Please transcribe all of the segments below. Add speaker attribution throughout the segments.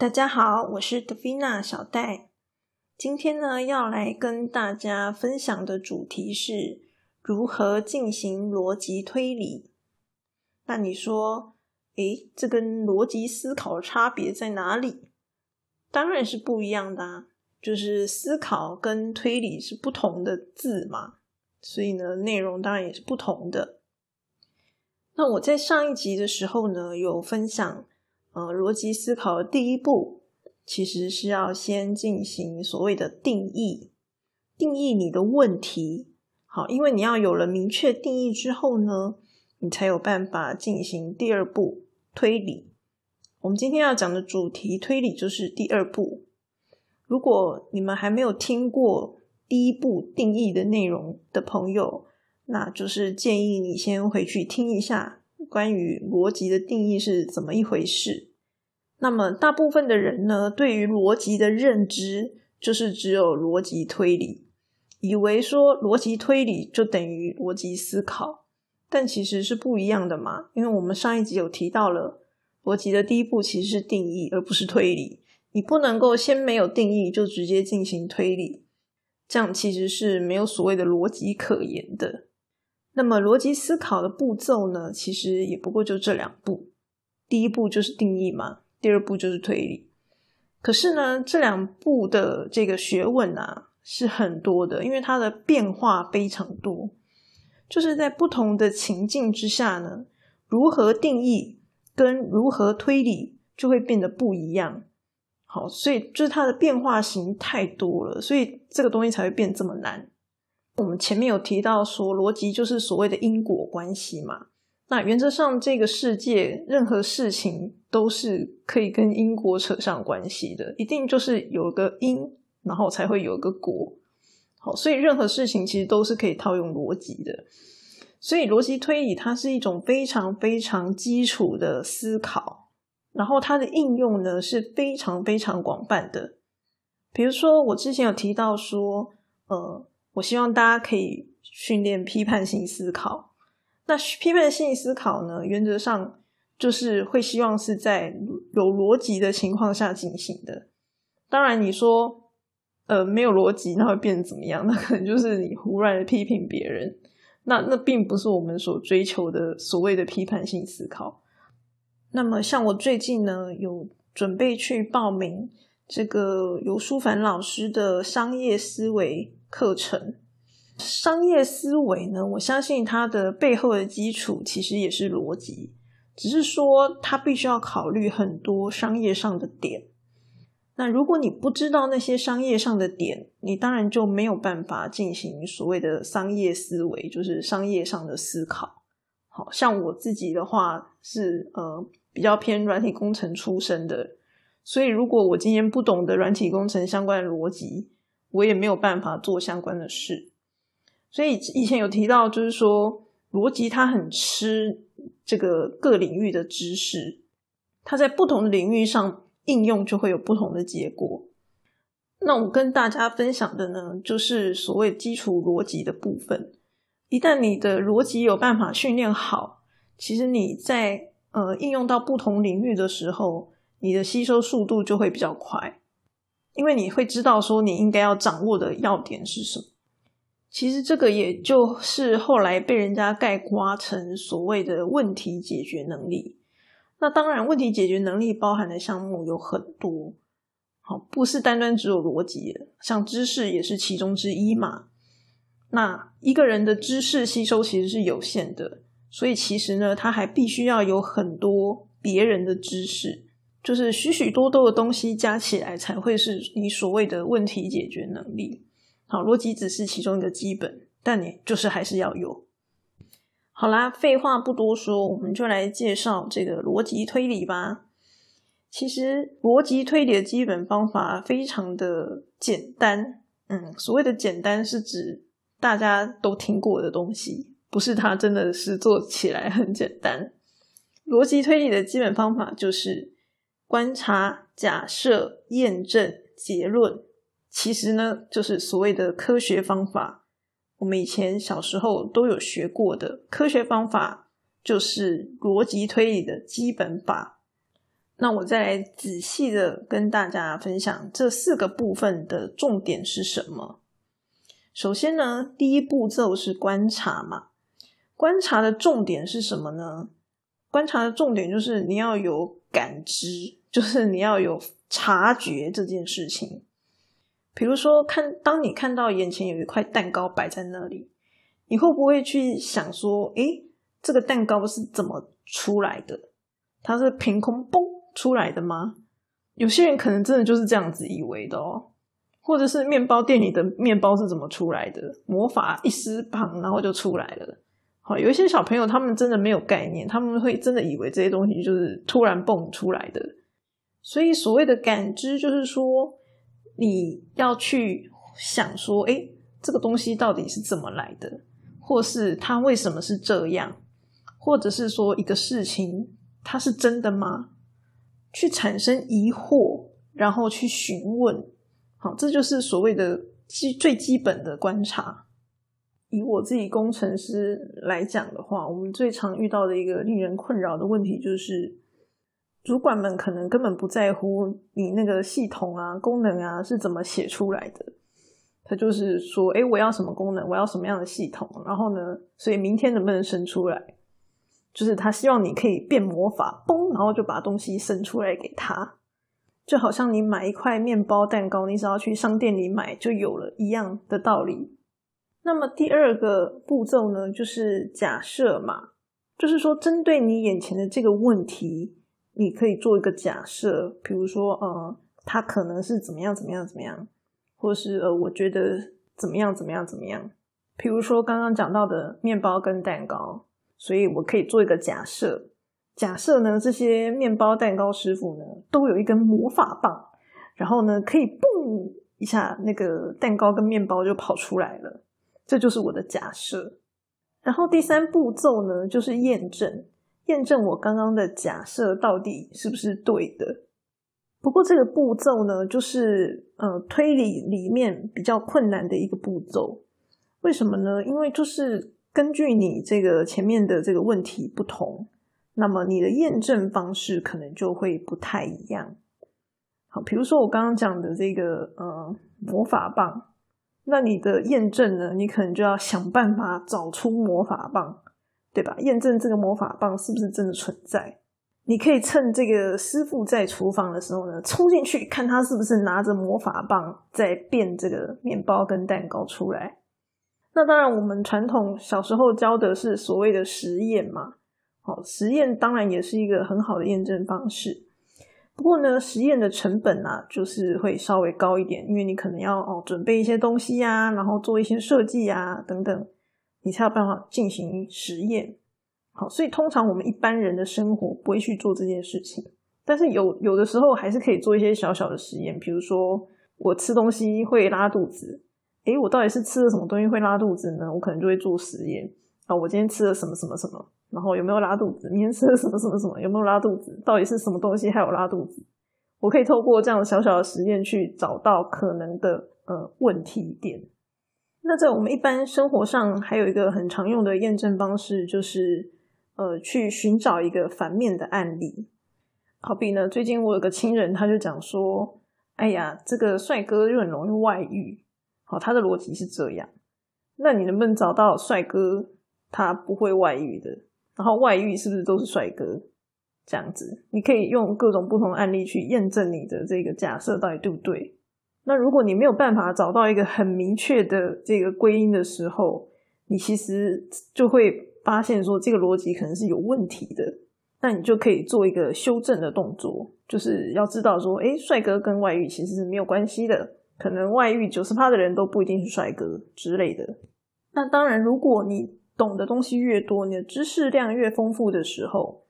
Speaker 1: 大家好，我是德菲娜小戴。今天呢，要来跟大家分享的主题是如何进行逻辑推理。那你说，诶，这跟逻辑思考差别在哪里？当然是不一样的啊，就是思考跟推理是不同的字嘛，所以呢，内容当然也是不同的。那我在上一集的时候呢，有分享。呃，逻辑思考的第一步其实是要先进行所谓的定义，定义你的问题。好，因为你要有了明确定义之后呢，你才有办法进行第二步推理。我们今天要讲的主题推理就是第二步。如果你们还没有听过第一步定义的内容的朋友，那就是建议你先回去听一下。关于逻辑的定义是怎么一回事？那么大部分的人呢，对于逻辑的认知就是只有逻辑推理，以为说逻辑推理就等于逻辑思考，但其实是不一样的嘛。因为我们上一集有提到了，逻辑的第一步其实是定义，而不是推理。你不能够先没有定义就直接进行推理，这样其实是没有所谓的逻辑可言的。那么逻辑思考的步骤呢，其实也不过就这两步。第一步就是定义嘛，第二步就是推理。可是呢，这两步的这个学问啊是很多的，因为它的变化非常多。就是在不同的情境之下呢，如何定义跟如何推理就会变得不一样。好，所以就是它的变化型太多了，所以这个东西才会变这么难。我们前面有提到说，逻辑就是所谓的因果关系嘛。那原则上，这个世界任何事情都是可以跟因果扯上关系的，一定就是有个因，然后才会有个果。好，所以任何事情其实都是可以套用逻辑的。所以逻辑推理它是一种非常非常基础的思考，然后它的应用呢是非常非常广泛的。比如说，我之前有提到说，呃。我希望大家可以训练批判性思考。那批判性思考呢，原则上就是会希望是在有逻辑的情况下进行的。当然，你说呃没有逻辑，那会变成怎么样？那可能就是你胡乱的批评别人。那那并不是我们所追求的所谓的批判性思考。那么，像我最近呢，有准备去报名这个尤书凡老师的商业思维。课程商业思维呢？我相信它的背后的基础其实也是逻辑，只是说它必须要考虑很多商业上的点。那如果你不知道那些商业上的点，你当然就没有办法进行所谓的商业思维，就是商业上的思考。好像我自己的话是呃比较偏软体工程出身的，所以如果我今天不懂得软体工程相关的逻辑，我也没有办法做相关的事，所以以前有提到，就是说逻辑它很吃这个各领域的知识，它在不同领域上应用就会有不同的结果。那我跟大家分享的呢，就是所谓基础逻辑的部分。一旦你的逻辑有办法训练好，其实你在呃应用到不同领域的时候，你的吸收速度就会比较快。因为你会知道说你应该要掌握的要点是什么，其实这个也就是后来被人家概括成所谓的问题解决能力。那当然，问题解决能力包含的项目有很多，好，不是单单只有逻辑，像知识也是其中之一嘛。那一个人的知识吸收其实是有限的，所以其实呢，他还必须要有很多别人的知识。就是许许多多的东西加起来，才会是你所谓的问题解决能力。好，逻辑只是其中一个基本，但你就是还是要有。好啦，废话不多说，我们就来介绍这个逻辑推理吧。其实逻辑推理的基本方法非常的简单，嗯，所谓的简单是指大家都听过的东西，不是它真的是做起来很简单。逻辑推理的基本方法就是。观察、假设、验证、结论，其实呢，就是所谓的科学方法。我们以前小时候都有学过的科学方法，就是逻辑推理的基本法。那我再来仔细的跟大家分享这四个部分的重点是什么。首先呢，第一步骤是观察嘛。观察的重点是什么呢？观察的重点就是你要有感知，就是你要有察觉这件事情。比如说，看当你看到眼前有一块蛋糕摆在那里，你会不会去想说：“诶，这个蛋糕是怎么出来的？它是凭空蹦出来的吗？”有些人可能真的就是这样子以为的哦。或者是面包店里的面包是怎么出来的？魔法一施棒，然后就出来了。好，有一些小朋友他们真的没有概念，他们会真的以为这些东西就是突然蹦出来的。所以所谓的感知，就是说你要去想说，哎，这个东西到底是怎么来的，或是它为什么是这样，或者是说一个事情它是真的吗？去产生疑惑，然后去询问。好，这就是所谓的基最基本的观察。以我自己工程师来讲的话，我们最常遇到的一个令人困扰的问题就是，主管们可能根本不在乎你那个系统啊、功能啊是怎么写出来的。他就是说，哎，我要什么功能，我要什么样的系统，然后呢，所以明天能不能生出来？就是他希望你可以变魔法，嘣，然后就把东西生出来给他。就好像你买一块面包蛋糕，你只要去商店里买就有了一样的道理。那么第二个步骤呢，就是假设嘛，就是说针对你眼前的这个问题，你可以做一个假设，比如说呃，他可能是怎么样怎么样怎么样，或是呃，我觉得怎么样怎么样怎么样。比如说刚刚讲到的面包跟蛋糕，所以我可以做一个假设。假设呢，这些面包蛋糕师傅呢，都有一根魔法棒，然后呢，可以嘣一下，那个蛋糕跟面包就跑出来了。这就是我的假设。然后第三步骤呢，就是验证，验证我刚刚的假设到底是不是对的。不过这个步骤呢，就是呃推理里面比较困难的一个步骤。为什么呢？因为就是根据你这个前面的这个问题不同。那么你的验证方式可能就会不太一样。好，比如说我刚刚讲的这个呃魔法棒，那你的验证呢，你可能就要想办法找出魔法棒，对吧？验证这个魔法棒是不是真的存在？你可以趁这个师傅在厨房的时候呢，冲进去看他是不是拿着魔法棒在变这个面包跟蛋糕出来。那当然，我们传统小时候教的是所谓的实验嘛。好，实验当然也是一个很好的验证方式。不过呢，实验的成本啊，就是会稍微高一点，因为你可能要哦准备一些东西呀，然后做一些设计啊等等，你才有办法进行实验。好，所以通常我们一般人的生活不会去做这件事情。但是有有的时候还是可以做一些小小的实验，比如说我吃东西会拉肚子，诶，我到底是吃了什么东西会拉肚子呢？我可能就会做实验啊，我今天吃了什么什么什么。然后有没有拉肚子？明天吃了什么什么什么？有没有拉肚子？到底是什么东西还有拉肚子？我可以透过这样小小的实验去找到可能的呃问题点。那在我们一般生活上，还有一个很常用的验证方式，就是呃去寻找一个反面的案例。好比呢，最近我有个亲人，他就讲说：“哎呀，这个帅哥就很容易外遇。”好，他的逻辑是这样。那你能不能找到帅哥他不会外遇的？然后外遇是不是都是帅哥？这样子，你可以用各种不同案例去验证你的这个假设到底对不对。那如果你没有办法找到一个很明确的这个归因的时候，你其实就会发现说这个逻辑可能是有问题的。那你就可以做一个修正的动作，就是要知道说，哎，帅哥跟外遇其实是没有关系的，可能外遇九十趴的人都不一定是帅哥之类的。那当然，如果你懂的东西越多，你的知识量越丰富的时候，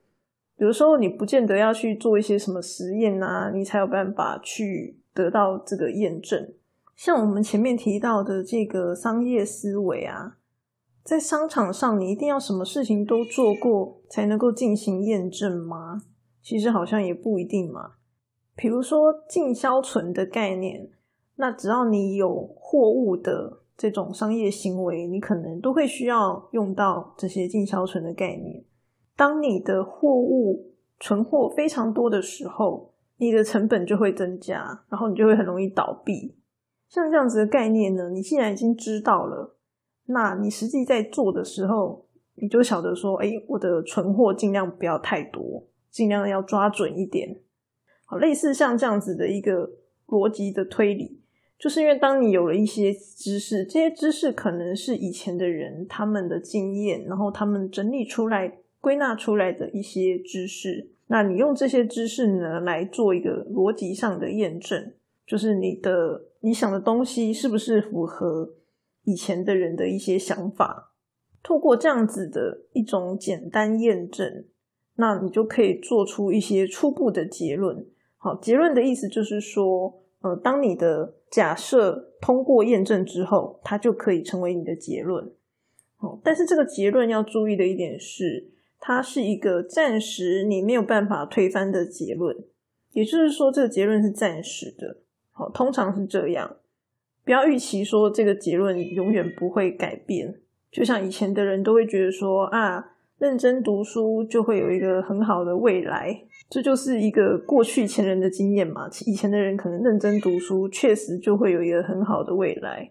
Speaker 1: 有时候你不见得要去做一些什么实验啊，你才有办法去得到这个验证。像我们前面提到的这个商业思维啊，在商场上，你一定要什么事情都做过才能够进行验证吗？其实好像也不一定嘛。比如说进销存的概念，那只要你有货物的。这种商业行为，你可能都会需要用到这些进销存的概念。当你的货物存货非常多的时候，你的成本就会增加，然后你就会很容易倒闭。像这样子的概念呢，你既然已经知道了，那你实际在做的时候，你就晓得说，哎，我的存货尽量不要太多，尽量要抓准一点。好，类似像这样子的一个逻辑的推理，就是因为当你有了一些知识，这些知识可能是以前的人他们的经验，然后他们整理出来、归纳出来的一些知识，那你用这些知识呢来做一个逻辑上的验证，就是你的你想的东西是不是符合以前的人的一些想法，透过这样子的一种简单验证，那你就可以做出一些初步的结论。好，结论的意思就是说，呃，当你的假设通过验证之后，它就可以成为你的结论。哦，但是这个结论要注意的一点是，它是一个暂时你没有办法推翻的结论，也就是说，这个结论是暂时的。好，通常是这样，不要预期说这个结论永远不会改变。就像以前的人都会觉得说啊，认真读书就会有一个很好的未来。这就是一个过去前人的经验嘛。以前的人可能认真读书，确实就会有一个很好的未来。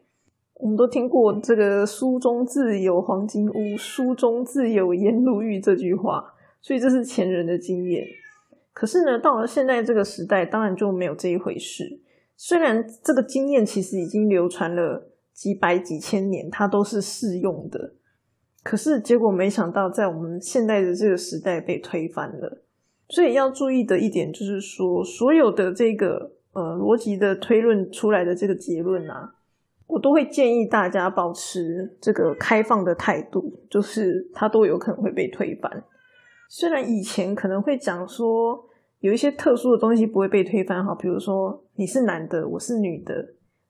Speaker 1: 我们都听过这个“书中自有黄金屋，书中自有颜如玉”这句话，所以这是前人的经验。可是呢，到了现在这个时代，当然就没有这一回事。虽然这个经验其实已经流传了几百几千年，它都是适用的，可是结果没想到，在我们现在的这个时代被推翻了。所以要注意的一点就是说，所有的这个呃逻辑的推论出来的这个结论啊，我都会建议大家保持这个开放的态度，就是它都有可能会被推翻。虽然以前可能会讲说有一些特殊的东西不会被推翻，哈，比如说你是男的，我是女的，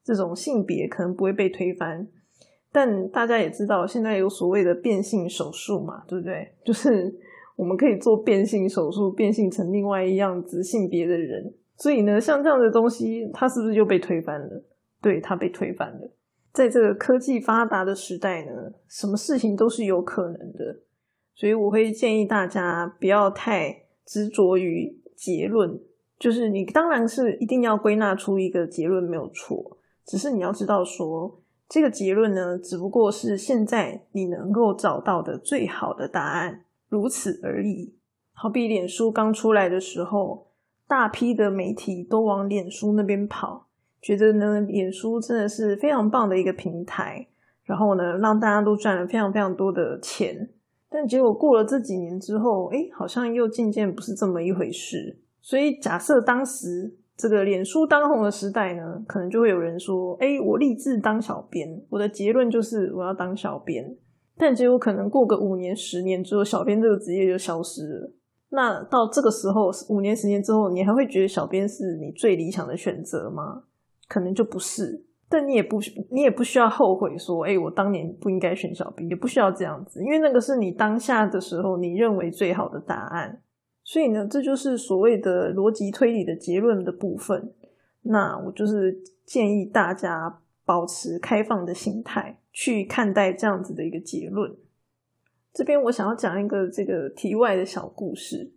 Speaker 1: 这种性别可能不会被推翻，但大家也知道现在有所谓的变性手术嘛，对不对？就是。我们可以做变性手术，变性成另外一样子性别的人。所以呢，像这样的东西，它是不是就被推翻了？对，它被推翻了。在这个科技发达的时代呢，什么事情都是有可能的。所以我会建议大家不要太执着于结论，就是你当然是一定要归纳出一个结论没有错，只是你要知道说，这个结论呢，只不过是现在你能够找到的最好的答案。如此而已。好比脸书刚出来的时候，大批的媒体都往脸书那边跑，觉得呢，脸书真的是非常棒的一个平台，然后呢，让大家都赚了非常非常多的钱。但结果过了这几年之后，哎，好像又渐渐不是这么一回事。所以假设当时这个脸书当红的时代呢，可能就会有人说：“哎，我立志当小编，我的结论就是我要当小编。”但结果可能过个五年、十年之后，小编这个职业就消失了。那到这个时候，五年、十年之后，你还会觉得小编是你最理想的选择吗？可能就不是。但你也不，你也不需要后悔说，哎，我当年不应该选小编，也不需要这样子，因为那个是你当下的时候你认为最好的答案。所以呢，这就是所谓的逻辑推理的结论的部分。那我就是建议大家保持开放的心态。去看待这样子的一个结论。这边我想要讲一个这个题外的小故事，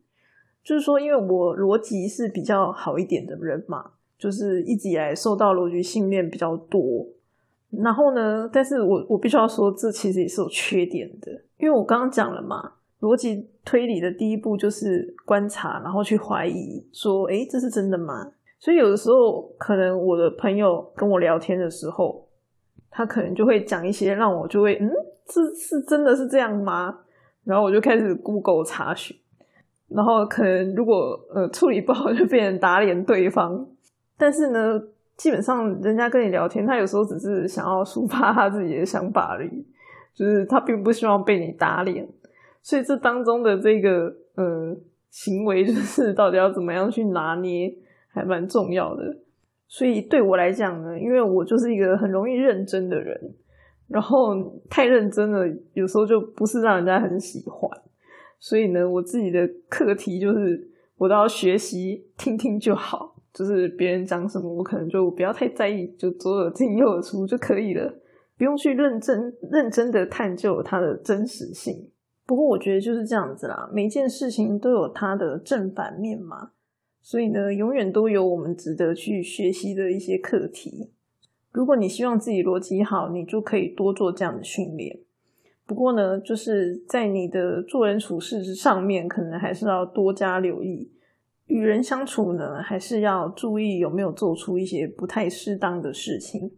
Speaker 1: 就是说，因为我逻辑是比较好一点的人嘛，就是一直以来受到逻辑训练比较多。然后呢，但是我我必须要说，这其实也是有缺点的，因为我刚刚讲了嘛，逻辑推理的第一步就是观察，然后去怀疑，说，诶，这是真的吗？所以有的时候，可能我的朋友跟我聊天的时候。他可能就会讲一些让我就会嗯，这是真的是这样吗？然后我就开始 Google 查询，然后可能如果呃处理不好就变成打脸对方。但是呢，基本上人家跟你聊天，他有时候只是想要抒发他自己的想法而已，就是他并不希望被你打脸。所以这当中的这个呃行为，就是到底要怎么样去拿捏，还蛮重要的。所以对我来讲呢，因为我就是一个很容易认真的人，然后太认真了，有时候就不是让人家很喜欢。所以呢，我自己的课题就是，我都要学习听听就好，就是别人讲什么，我可能就不要太在意，就左耳进右耳出就可以了，不用去认真认真的探究它的真实性。不过我觉得就是这样子啦，每件事情都有它的正反面嘛，所以呢，永远都有我们值得去学习的一些课题。如果你希望自己逻辑好，你就可以多做这样的训练。不过呢，就是在你的做人处事之上面，可能还是要多加留意。与人相处呢，还是要注意有没有做出一些不太适当的事情。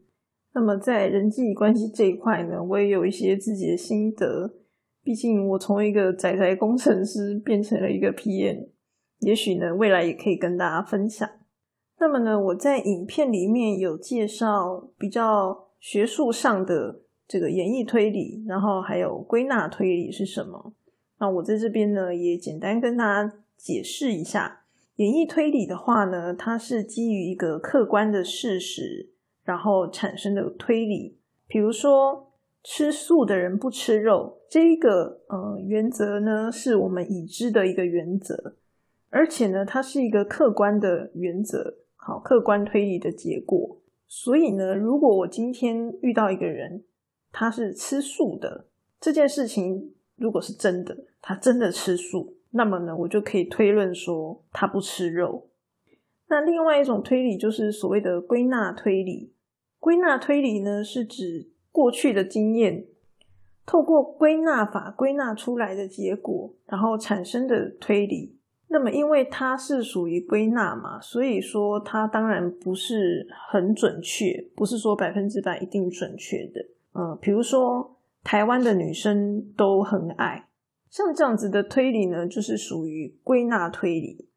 Speaker 1: 那么在人际关系这一块呢，我也有一些自己的心得。毕竟我从一个宅宅工程师变成了一个 PM，也许呢，未来也可以跟大家分享。那么呢，我在影片里面有介绍比较学术上的这个演绎推理，然后还有归纳推理是什么。那我在这边呢，也简单跟大家解释一下。演绎推理的话呢，它是基于一个客观的事实，然后产生的推理。比如说，吃素的人不吃肉，这一个呃原则呢，是我们已知的一个原则，而且呢，它是一个客观的原则，好，客观推理的结果。所以呢，如果我今天遇到一个人，他是吃素的，这件事情如果是真的，他真的吃素。那么呢，我就可以推论说他不吃肉。那另外一种推理就是所谓的归纳推理。归纳推理呢，是指过去的经验透过归纳法归纳出来的结果，然后产生的推理。那么因为它是属于归纳嘛，所以说它当然不是很准确，不是说百分之百一定准确的。嗯，比如说台湾的女生都很矮。像这样子的推理呢，就是属于归纳推理。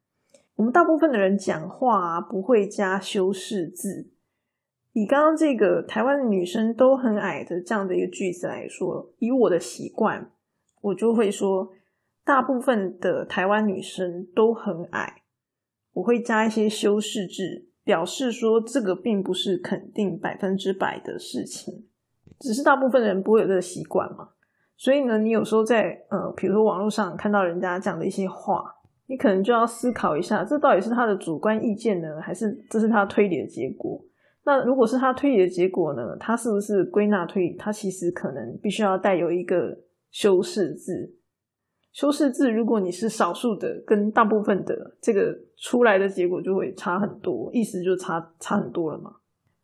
Speaker 1: 我们大部分的人讲话，不会加修饰字。以刚刚这个台湾的女生都很矮的这样的一个句子来说，以我的习惯，我就会说大部分的台湾女生都很矮。我会加一些修饰字，表示说这个并不是肯定百分之百的事情，只是大部分人不会有这个习惯嘛。所以呢，你有时候在呃，比如说网络上看到人家讲的一些话，你可能就要思考一下，这到底是他的主观意见呢，还是这是他推理的结果？那如果是他推理的结果呢，他是不是归纳推理？他其实可能必须要带有一个修饰字。修饰字，如果你是少数的，跟大部分的这个出来的结果就会差很多，意思就差差很多了嘛。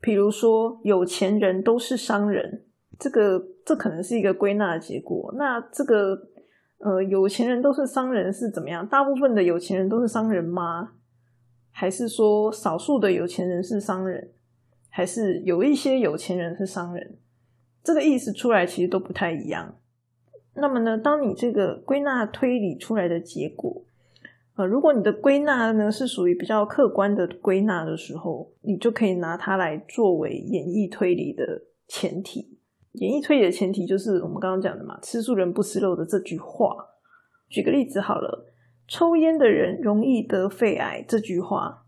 Speaker 1: 比如说，有钱人都是商人。这个这可能是一个归纳的结果。那这个呃，有钱人都是商人是怎么样？大部分的有钱人都是商人吗？还是说少数的有钱人是商人？还是有一些有钱人是商人？这个意思出来其实都不太一样。那么呢，当你这个归纳推理出来的结果，呃，如果你的归纳呢是属于比较客观的归纳的时候，你就可以拿它来作为演绎推理的前提。演绎推理的前提就是我们刚刚讲的嘛，“吃素人不吃肉”的这句话。举个例子好了，“抽烟的人容易得肺癌”这句话，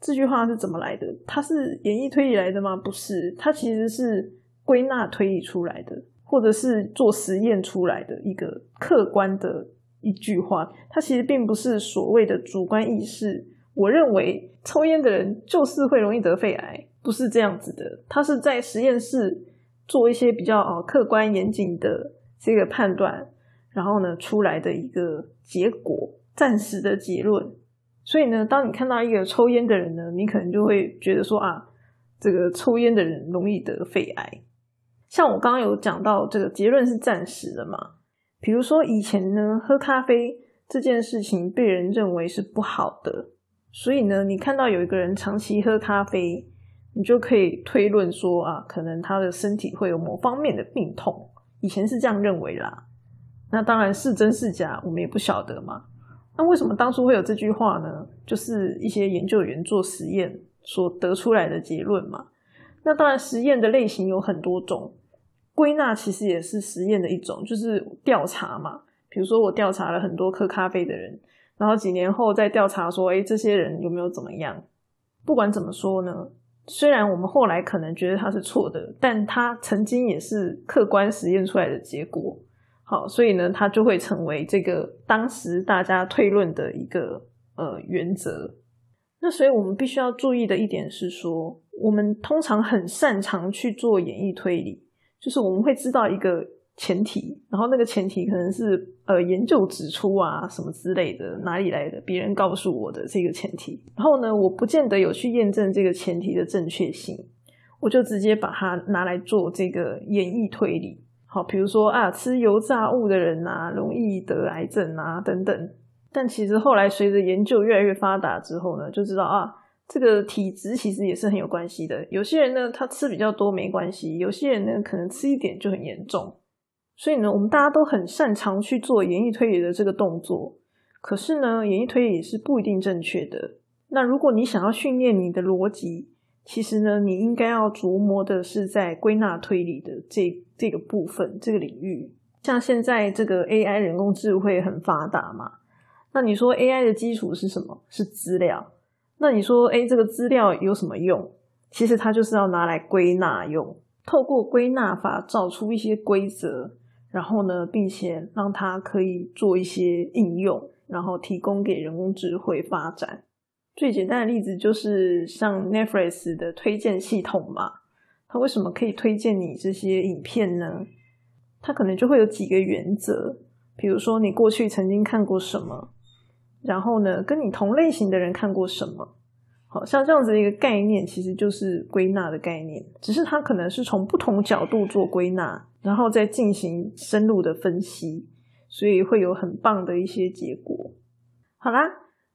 Speaker 1: 这句话是怎么来的？它是演绎推理来的吗？不是，它其实是归纳推理出来的，或者是做实验出来的一个客观的一句话。它其实并不是所谓的主观意识。我认为抽烟的人就是会容易得肺癌，不是这样子的。它是在实验室。做一些比较哦客观严谨的这个判断，然后呢出来的一个结果，暂时的结论。所以呢，当你看到一个抽烟的人呢，你可能就会觉得说啊，这个抽烟的人容易得肺癌。像我刚刚有讲到，这个结论是暂时的嘛。比如说以前呢，喝咖啡这件事情被人认为是不好的，所以呢，你看到有一个人长期喝咖啡。你就可以推论说啊，可能他的身体会有某方面的病痛，以前是这样认为啦。那当然是真是假，我们也不晓得嘛。那为什么当初会有这句话呢？就是一些研究员做实验所得出来的结论嘛。那当然，实验的类型有很多种，归纳其实也是实验的一种，就是调查嘛。比如说，我调查了很多喝咖啡的人，然后几年后再调查说，哎，这些人有没有怎么样？不管怎么说呢。虽然我们后来可能觉得它是错的，但它曾经也是客观实验出来的结果。好，所以呢，它就会成为这个当时大家推论的一个呃原则。那所以我们必须要注意的一点是说，我们通常很擅长去做演绎推理，就是我们会知道一个前提，然后那个前提可能是呃研究指出啊什么之类的，哪里来的？别人告诉我的这个前提。然后呢，我不见得有去验证这个前提的正确性，我就直接把它拿来做这个演绎推理。好，比如说啊，吃油炸物的人啊，容易得癌症啊等等。但其实后来随着研究越来越发达之后呢，就知道啊，这个体质其实也是很有关系的。有些人呢，他吃比较多没关系；有些人呢，可能吃一点就很严重。所以呢，我们大家都很擅长去做演绎推理的这个动作，可是呢，演绎推理是不一定正确的。那如果你想要训练你的逻辑，其实呢，你应该要琢磨的是在归纳推理的这这个部分、这个领域。像现在这个 AI 人工智慧很发达嘛，那你说 AI 的基础是什么？是资料。那你说，哎，这个资料有什么用？其实它就是要拿来归纳用，透过归纳法找出一些规则。然后呢，并且让它可以做一些应用，然后提供给人工智慧发展。最简单的例子就是像 Netflix 的推荐系统嘛，它为什么可以推荐你这些影片呢？它可能就会有几个原则，比如说你过去曾经看过什么，然后呢，跟你同类型的人看过什么。好像这样子的一个概念，其实就是归纳的概念，只是它可能是从不同角度做归纳，然后再进行深入的分析，所以会有很棒的一些结果。好啦，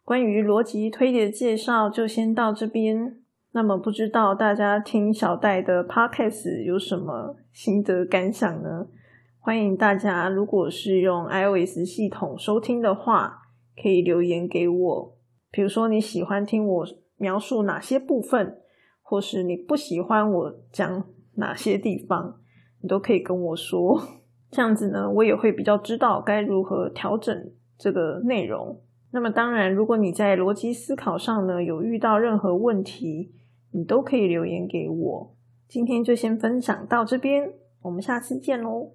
Speaker 1: 关于逻辑推理的介绍就先到这边。那么不知道大家听小戴的 podcast 有什么心得感想呢？欢迎大家，如果是用 iOS 系统收听的话，可以留言给我，比如说你喜欢听我。描述哪些部分，或是你不喜欢我讲哪些地方，你都可以跟我说。这样子呢，我也会比较知道该如何调整这个内容。那么，当然，如果你在逻辑思考上呢有遇到任何问题，你都可以留言给我。今天就先分享到这边，我们下次见喽。